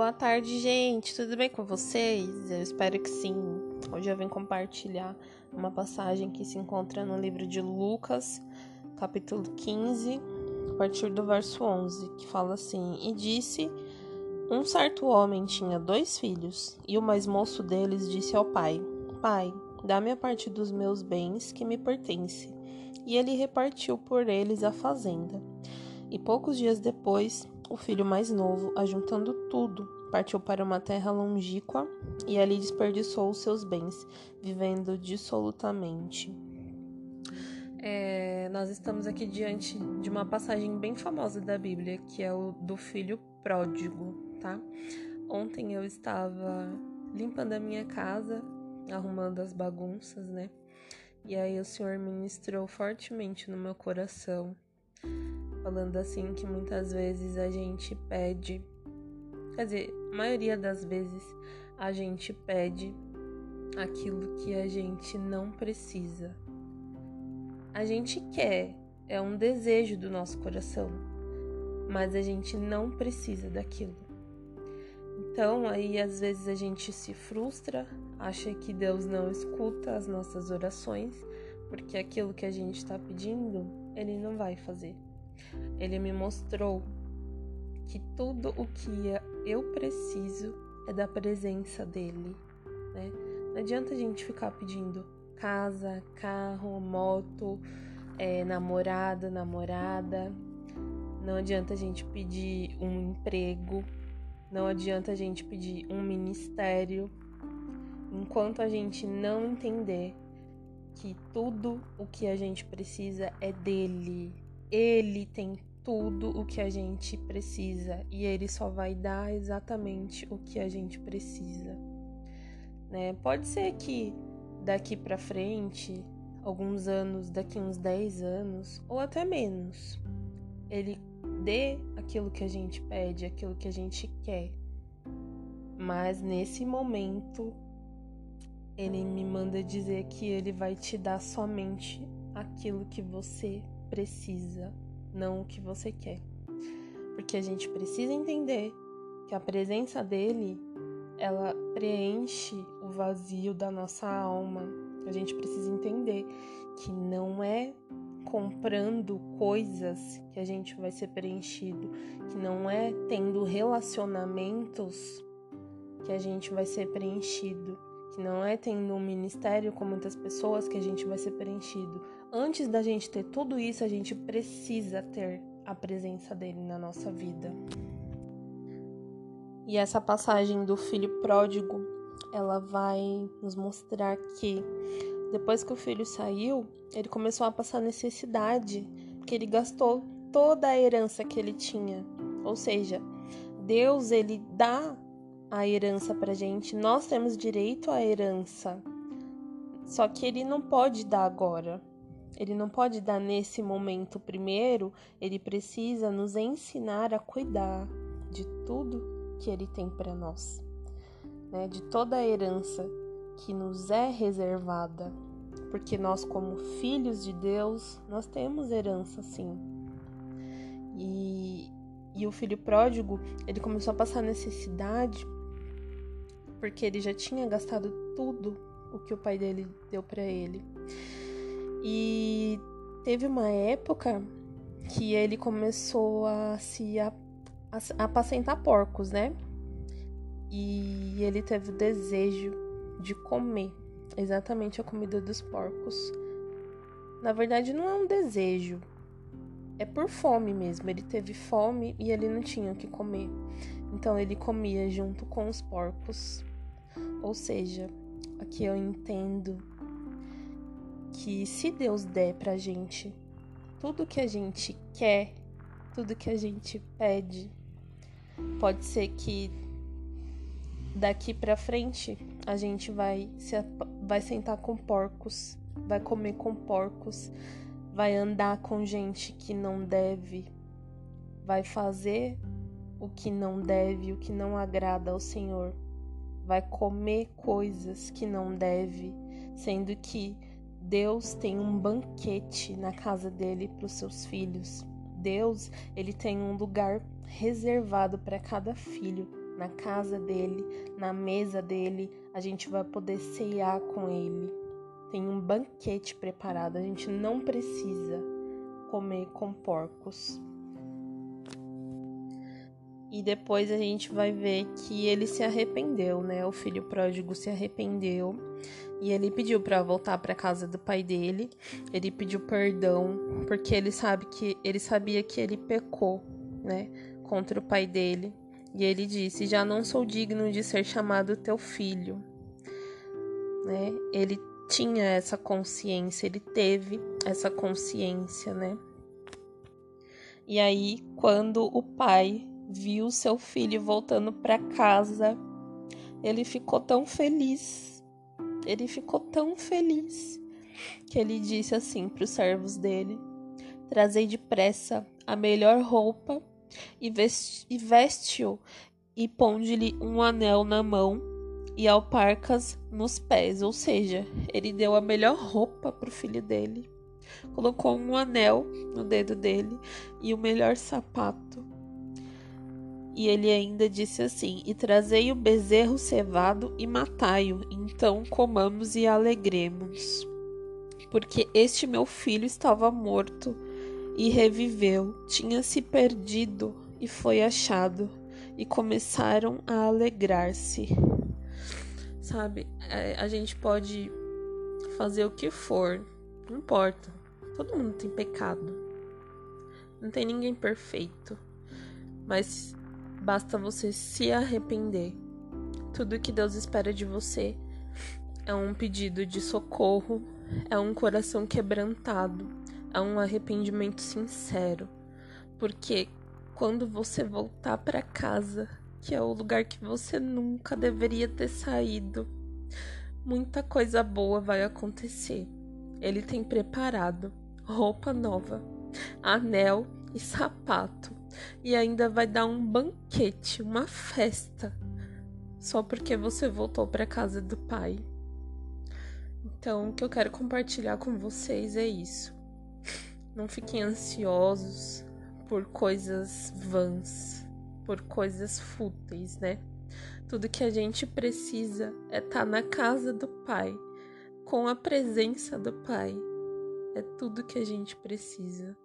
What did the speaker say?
boa tarde, gente. Tudo bem com vocês? Eu espero que sim. Hoje eu venho compartilhar uma passagem que se encontra no livro de Lucas, capítulo 15, a partir do verso 11, que fala assim: E disse: Um certo homem tinha dois filhos, e o mais moço deles disse ao pai: Pai, dá-me a parte dos meus bens que me pertence. E ele repartiu por eles a fazenda. E poucos dias depois, o filho mais novo, ajuntando tudo, partiu para uma terra longínqua e ali desperdiçou os seus bens, vivendo dissolutamente. É, nós estamos aqui diante de uma passagem bem famosa da Bíblia, que é o do filho pródigo, tá? Ontem eu estava limpando a minha casa, arrumando as bagunças, né? E aí o Senhor ministrou fortemente no meu coração falando assim que muitas vezes a gente pede, quer dizer, a maioria das vezes a gente pede aquilo que a gente não precisa. A gente quer, é um desejo do nosso coração, mas a gente não precisa daquilo. Então, aí às vezes a gente se frustra, acha que Deus não escuta as nossas orações, porque aquilo que a gente está pedindo, Ele não vai fazer. Ele me mostrou que tudo o que eu preciso é da presença dele, né? Não adianta a gente ficar pedindo casa, carro, moto, é, namorado, namorada. Não adianta a gente pedir um emprego. Não adianta a gente pedir um ministério. Enquanto a gente não entender que tudo o que a gente precisa é dele, ele tem tudo o que a gente precisa e ele só vai dar exatamente o que a gente precisa. Né? Pode ser que daqui para frente, alguns anos, daqui uns 10 anos ou até menos, ele dê aquilo que a gente pede, aquilo que a gente quer. Mas nesse momento, ele me manda dizer que ele vai te dar somente aquilo que você precisa, não o que você quer. Porque a gente precisa entender que a presença dele, ela preenche o vazio da nossa alma. A gente precisa entender que não é comprando coisas que a gente vai ser preenchido, que não é tendo relacionamentos que a gente vai ser preenchido, que não é tendo um ministério com muitas pessoas que a gente vai ser preenchido, antes da gente ter tudo isso, a gente precisa ter a presença dele na nossa vida. E essa passagem do filho pródigo, ela vai nos mostrar que depois que o filho saiu, ele começou a passar necessidade, porque ele gastou toda a herança que ele tinha. Ou seja, Deus ele dá a herança pra gente, nós temos direito à herança. Só que ele não pode dar agora. Ele não pode dar nesse momento primeiro, ele precisa nos ensinar a cuidar de tudo que ele tem para nós, né? De toda a herança que nos é reservada, porque nós como filhos de Deus, nós temos herança sim. E, e o filho pródigo, ele começou a passar necessidade porque ele já tinha gastado tudo o que o pai dele deu para ele. E teve uma época que ele começou a se a, a, apacentar porcos, né? E ele teve o desejo de comer exatamente a comida dos porcos. Na verdade, não é um desejo, é por fome mesmo. Ele teve fome e ele não tinha o que comer. Então ele comia junto com os porcos. Ou seja, aqui eu entendo que se Deus der pra gente tudo que a gente quer, tudo que a gente pede, pode ser que daqui para frente a gente vai se vai sentar com porcos, vai comer com porcos, vai andar com gente que não deve, vai fazer o que não deve, o que não agrada ao Senhor, vai comer coisas que não deve, sendo que Deus tem um banquete na casa dele para os seus filhos. Deus, ele tem um lugar reservado para cada filho na casa dele, na mesa dele, a gente vai poder ceiar com ele. Tem um banquete preparado, a gente não precisa comer com porcos. E depois a gente vai ver que ele se arrependeu, né? O filho pródigo se arrependeu e ele pediu para voltar para casa do pai dele. Ele pediu perdão porque ele sabe que ele sabia que ele pecou, né, contra o pai dele. E ele disse: "Já não sou digno de ser chamado teu filho". Né? Ele tinha essa consciência, ele teve essa consciência, né? E aí, quando o pai viu seu filho voltando para casa, ele ficou tão feliz. Ele ficou tão feliz que ele disse assim para os servos dele: Trazei depressa a melhor roupa e veste-o e ponde-lhe um anel na mão e alparcas nos pés, ou seja, ele deu a melhor roupa para o filho dele, colocou um anel no dedo dele e o melhor sapato e ele ainda disse assim: E trazei o bezerro cevado e matai-o, então comamos e alegremos. Porque este meu filho estava morto e reviveu, tinha se perdido e foi achado, e começaram a alegrar-se. Sabe, é, a gente pode fazer o que for, não importa. Todo mundo tem pecado. Não tem ninguém perfeito. Mas Basta você se arrepender. Tudo que Deus espera de você é um pedido de socorro, é um coração quebrantado, é um arrependimento sincero. Porque quando você voltar para casa, que é o lugar que você nunca deveria ter saído, muita coisa boa vai acontecer. Ele tem preparado roupa nova, anel e sapato e ainda vai dar um banquete, uma festa, só porque você voltou para casa do pai. Então, o que eu quero compartilhar com vocês é isso. Não fiquem ansiosos por coisas vãs, por coisas fúteis, né? Tudo que a gente precisa é estar tá na casa do Pai, com a presença do Pai. É tudo que a gente precisa.